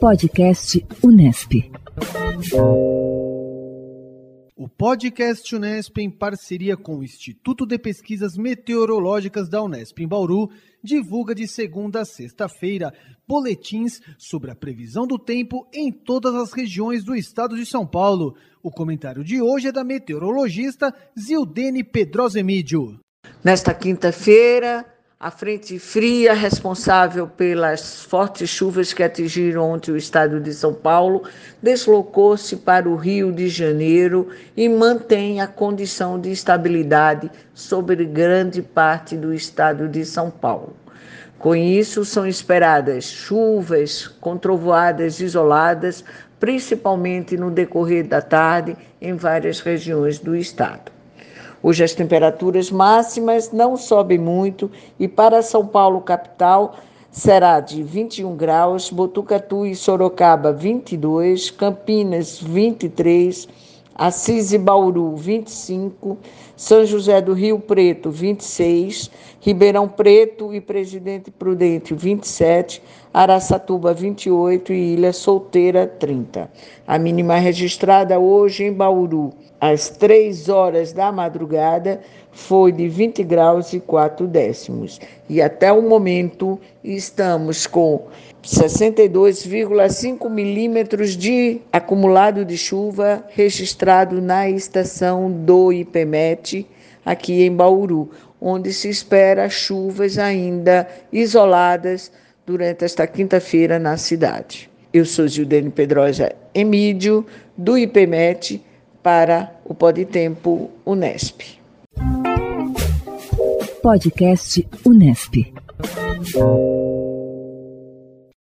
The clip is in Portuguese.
Podcast Unesp. O podcast Unesp, em parceria com o Instituto de Pesquisas Meteorológicas da Unesp em Bauru, divulga de segunda a sexta-feira boletins sobre a previsão do tempo em todas as regiões do estado de São Paulo. O comentário de hoje é da meteorologista Zildene Pedrosemídio. Nesta quinta-feira, a frente fria responsável pelas fortes chuvas que atingiram ontem o estado de São Paulo deslocou-se para o Rio de Janeiro e mantém a condição de estabilidade sobre grande parte do estado de São Paulo. Com isso, são esperadas chuvas com trovoadas isoladas, principalmente no decorrer da tarde, em várias regiões do estado. Hoje as temperaturas máximas não sobem muito e para São Paulo capital será de 21 graus, Botucatu e Sorocaba 22, Campinas 23, Assis e Bauru 25, São José do Rio Preto 26, Ribeirão Preto e Presidente Prudente 27, Araçatuba 28 e Ilha Solteira 30. A mínima registrada hoje em Bauru às 3 horas da madrugada foi de 20 graus e 4 décimos. E até o momento estamos com 62,5 milímetros de acumulado de chuva registrado na estação do IPMET, aqui em Bauru, onde se espera chuvas ainda isoladas durante esta quinta-feira na cidade. Eu sou Gildene Pedrosa Emídio, do IPMET, para o Tempo Unesp. Podcast Unesp.